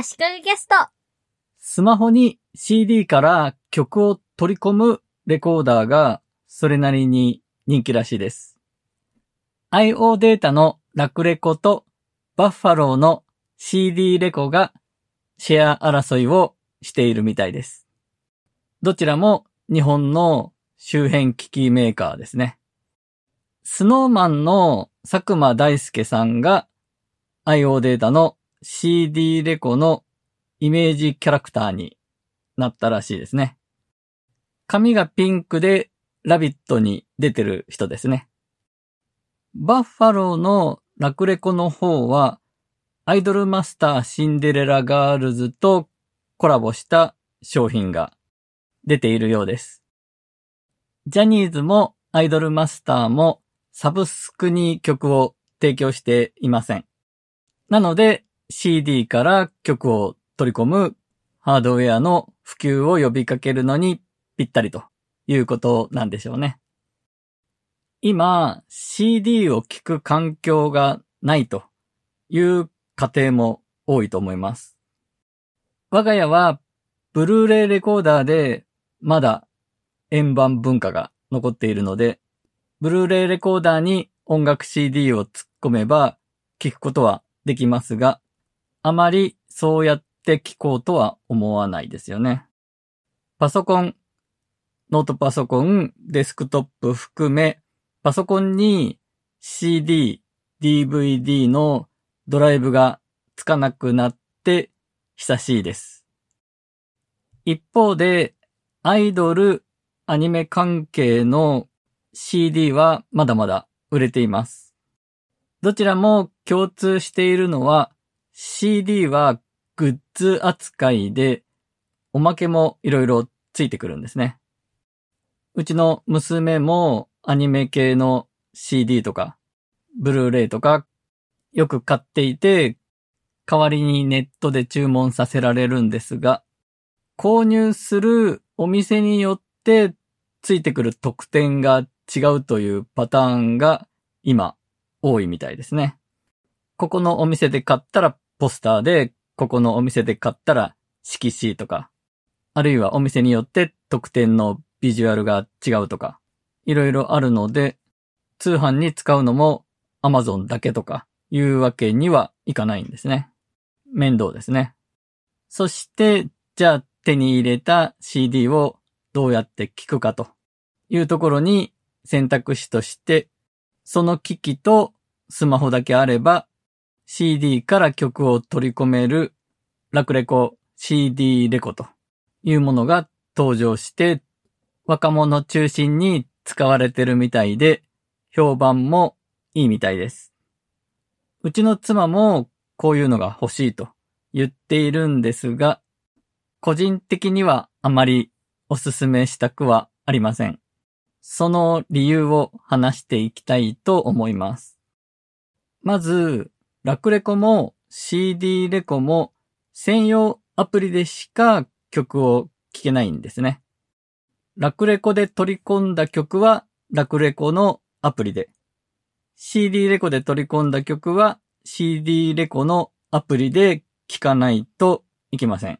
足利ゲスト。スマホに CD から曲を取り込むレコーダーがそれなりに人気らしいです。IO データのラクレコとバッファローの CD レコがシェア争いをしているみたいです。どちらも日本の周辺機器メーカーですね。スノーマンの佐久間大介さんが IO データの CD レコのイメージキャラクターになったらしいですね。髪がピンクでラヴィットに出てる人ですね。バッファローのラクレコの方はアイドルマスターシンデレラガールズとコラボした商品が出ているようです。ジャニーズもアイドルマスターもサブスクに曲を提供していません。なので CD から曲を取り込むハードウェアの普及を呼びかけるのにぴったりということなんでしょうね。今 CD を聴く環境がないという家庭も多いと思います。我が家はブルーレイレコーダーでまだ円盤文化が残っているので、ブルーレイレコーダーに音楽 CD を突っ込めば聞くことはできますが、あまりそうやって聞こうとは思わないですよね。パソコン、ノートパソコン、デスクトップ含め、パソコンに CD、DVD のドライブがつかなくなって久しいです。一方で、アイドル、アニメ関係の CD はまだまだ売れています。どちらも共通しているのは CD はグッズ扱いでおまけもいろいろついてくるんですね。うちの娘もアニメ系の CD とかブルーレイとかよく買っていて代わりにネットで注文させられるんですが購入するお店によってついてくる特典が違うというパターンが今多いみたいですね。ここのお店で買ったらポスターで、ここのお店で買ったら色紙とか、あるいはお店によって特典のビジュアルが違うとか、いろいろあるので、通販に使うのも Amazon だけとかいうわけにはいかないんですね。面倒ですね。そして、じゃあ手に入れた CD をどうやって聞くかというところに選択肢として、その機器とスマホだけあれば CD から曲を取り込めるラクレコ CD レコというものが登場して若者中心に使われてるみたいで評判もいいみたいです。うちの妻もこういうのが欲しいと言っているんですが個人的にはあまりおすすめしたくはありません。その理由を話していきたいと思います。まず、ラクレコも CD レコも専用アプリでしか曲を聴けないんですね。ラクレコで取り込んだ曲はラクレコのアプリで、CD レコで取り込んだ曲は CD レコのアプリで聴かないといけません。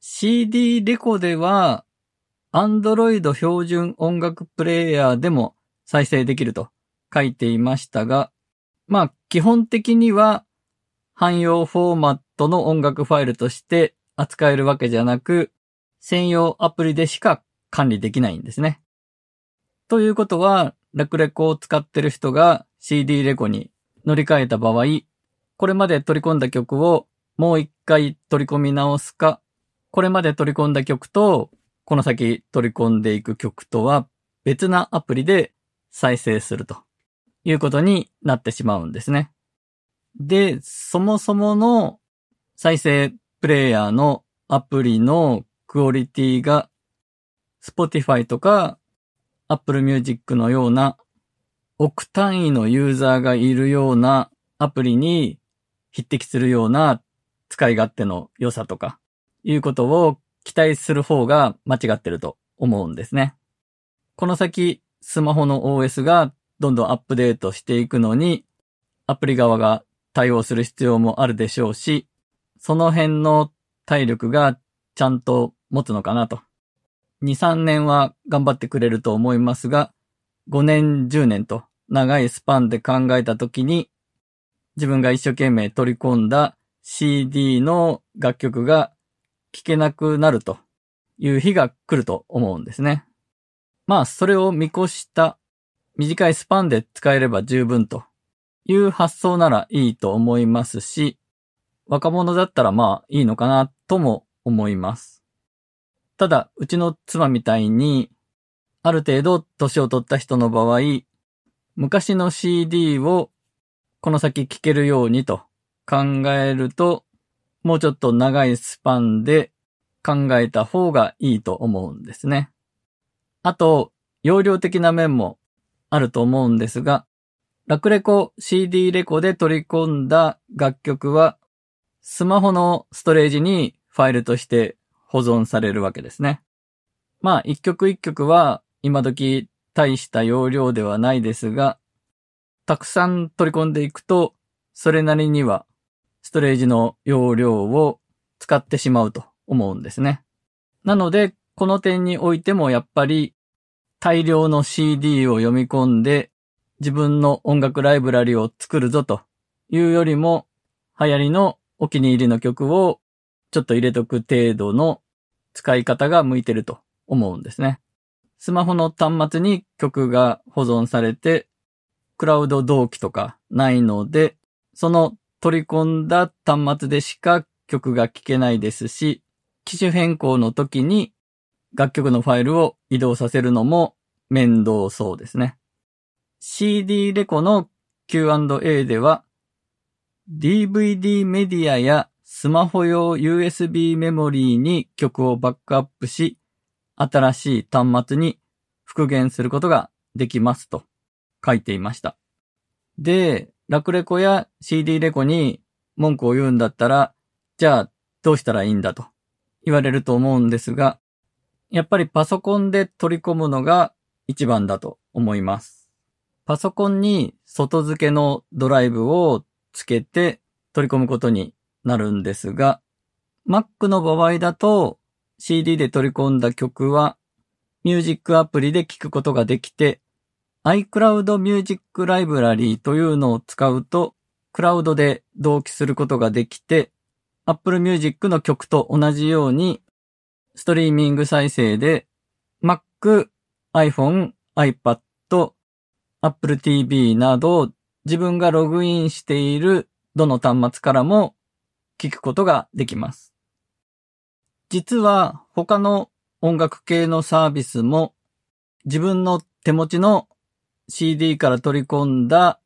CD レコでは Android 標準音楽プレイヤーでも再生できると書いていましたが、まあ基本的には汎用フォーマットの音楽ファイルとして扱えるわけじゃなく、専用アプリでしか管理できないんですね。ということは、ラクレコを使ってる人が CD レコに乗り換えた場合、これまで取り込んだ曲をもう一回取り込み直すか、これまで取り込んだ曲とこの先取り込んでいく曲とは別なアプリで再生するということになってしまうんですね。で、そもそもの再生プレイヤーのアプリのクオリティが Spotify とか Apple Music のような億単位のユーザーがいるようなアプリに匹敵するような使い勝手の良さとかいうことを期待する方が間違ってると思うんですね。この先、スマホの OS がどんどんアップデートしていくのに、アプリ側が対応する必要もあるでしょうし、その辺の体力がちゃんと持つのかなと。2、3年は頑張ってくれると思いますが、5年、10年と長いスパンで考えたときに、自分が一生懸命取り込んだ CD の楽曲が聴けなくなるという日が来ると思うんですね。まあ、それを見越した短いスパンで使えれば十分という発想ならいいと思いますし、若者だったらまあいいのかなとも思います。ただ、うちの妻みたいに、ある程度年を取った人の場合、昔の CD をこの先聴けるようにと考えると、もうちょっと長いスパンで考えた方がいいと思うんですね。あと、容量的な面もあると思うんですが、ラクレコ CD レコで取り込んだ楽曲は、スマホのストレージにファイルとして保存されるわけですね。まあ、一曲一曲は今時大した容量ではないですが、たくさん取り込んでいくと、それなりにはストレージの容量を使ってしまうと思うんですね。なので、この点においてもやっぱり大量の CD を読み込んで自分の音楽ライブラリを作るぞというよりも流行りのお気に入りの曲をちょっと入れとく程度の使い方が向いてると思うんですね。スマホの端末に曲が保存されて、クラウド同期とかないので、その取り込んだ端末でしか曲が聴けないですし、機種変更の時に楽曲のファイルを移動させるのも面倒そうですね。CD レコの Q&A では、DVD メディアやスマホ用 USB メモリーに曲をバックアップし、新しい端末に復元することができますと書いていました。で、ラクレコや CD レコに文句を言うんだったら、じゃあどうしたらいいんだと言われると思うんですが、やっぱりパソコンで取り込むのが一番だと思います。パソコンに外付けのドライブをつけて取り込むことになるんですが、Mac の場合だと CD で取り込んだ曲はミュージックアプリで聴くことができて iCloud Music Library というのを使うとクラウドで同期することができて Apple Music の曲と同じようにストリーミング再生で Mac、iPhone、iPad、Apple TV など自分がログインしているどの端末からも聞くことができます。実は他の音楽系のサービスも自分の手持ちの CD から取り込んだ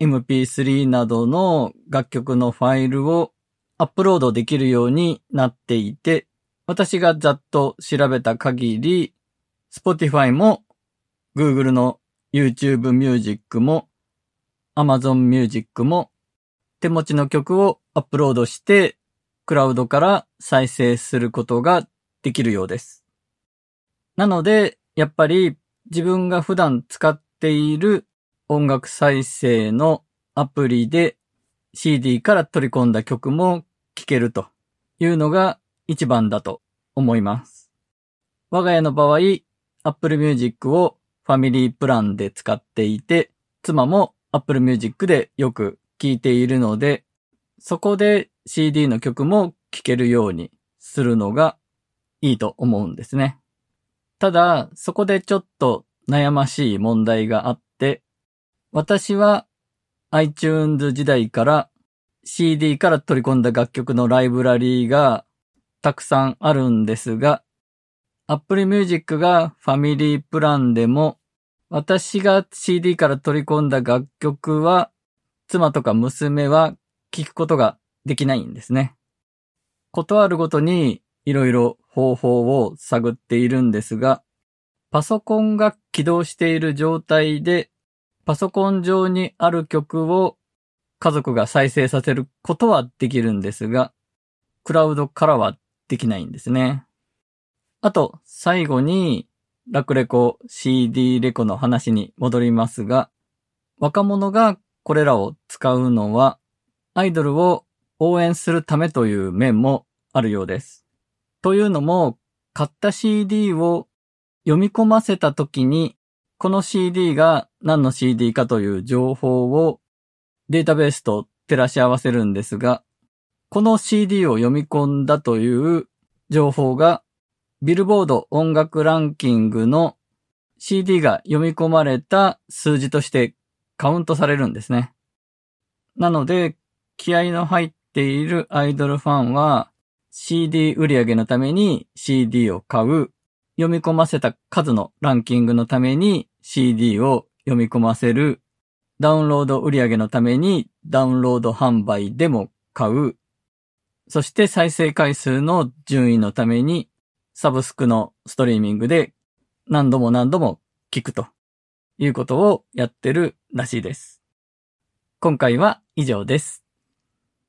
MP3 などの楽曲のファイルをアップロードできるようになっていて、私がざっと調べた限り、Spotify も Google の YouTube Music も Amazon Music も手持ちの曲をアップロードしてクラウドから再生することができるようです。なので、やっぱり自分が普段使っている音楽再生のアプリで CD から取り込んだ曲も聴けるというのが一番だと思います。我が家の場合、Apple Music をファミリープランで使っていて、妻も Apple Music でよく聴いているので、そこで CD の曲も聴けるようにするのがいいと思うんですね。ただ、そこでちょっと悩ましい問題があって、私は iTunes 時代から CD から取り込んだ楽曲のライブラリーがたくさんあるんですが、Apple Music がファミリープランでも、私が CD から取り込んだ楽曲は、妻とか娘は聴くことができないんですね。ことあるごとにいろいろ方法を探っているんですが、パソコンが起動している状態で、パソコン上にある曲を家族が再生させることはできるんですが、クラウドからはできないんですね。あと、最後に、ラクレコ CD レコの話に戻りますが、若者がこれらを使うのは、アイドルを応援するためという面もあるようです。というのも、買った CD を読み込ませたときに、この CD が何の CD かという情報をデータベースと照らし合わせるんですが、この CD を読み込んだという情報がビルボード音楽ランキングの CD が読み込まれた数字としてカウントされるんですね。なので、気合の入っているアイドルファンは CD 売り上げのために CD を買う、読み込ませた数のランキングのために CD を読み込ませる、ダウンロード売り上げのためにダウンロード販売でも買う、そして再生回数の順位のためにサブスクのストリーミングで何度も何度も聞くということをやってるらしいです。今回は以上です。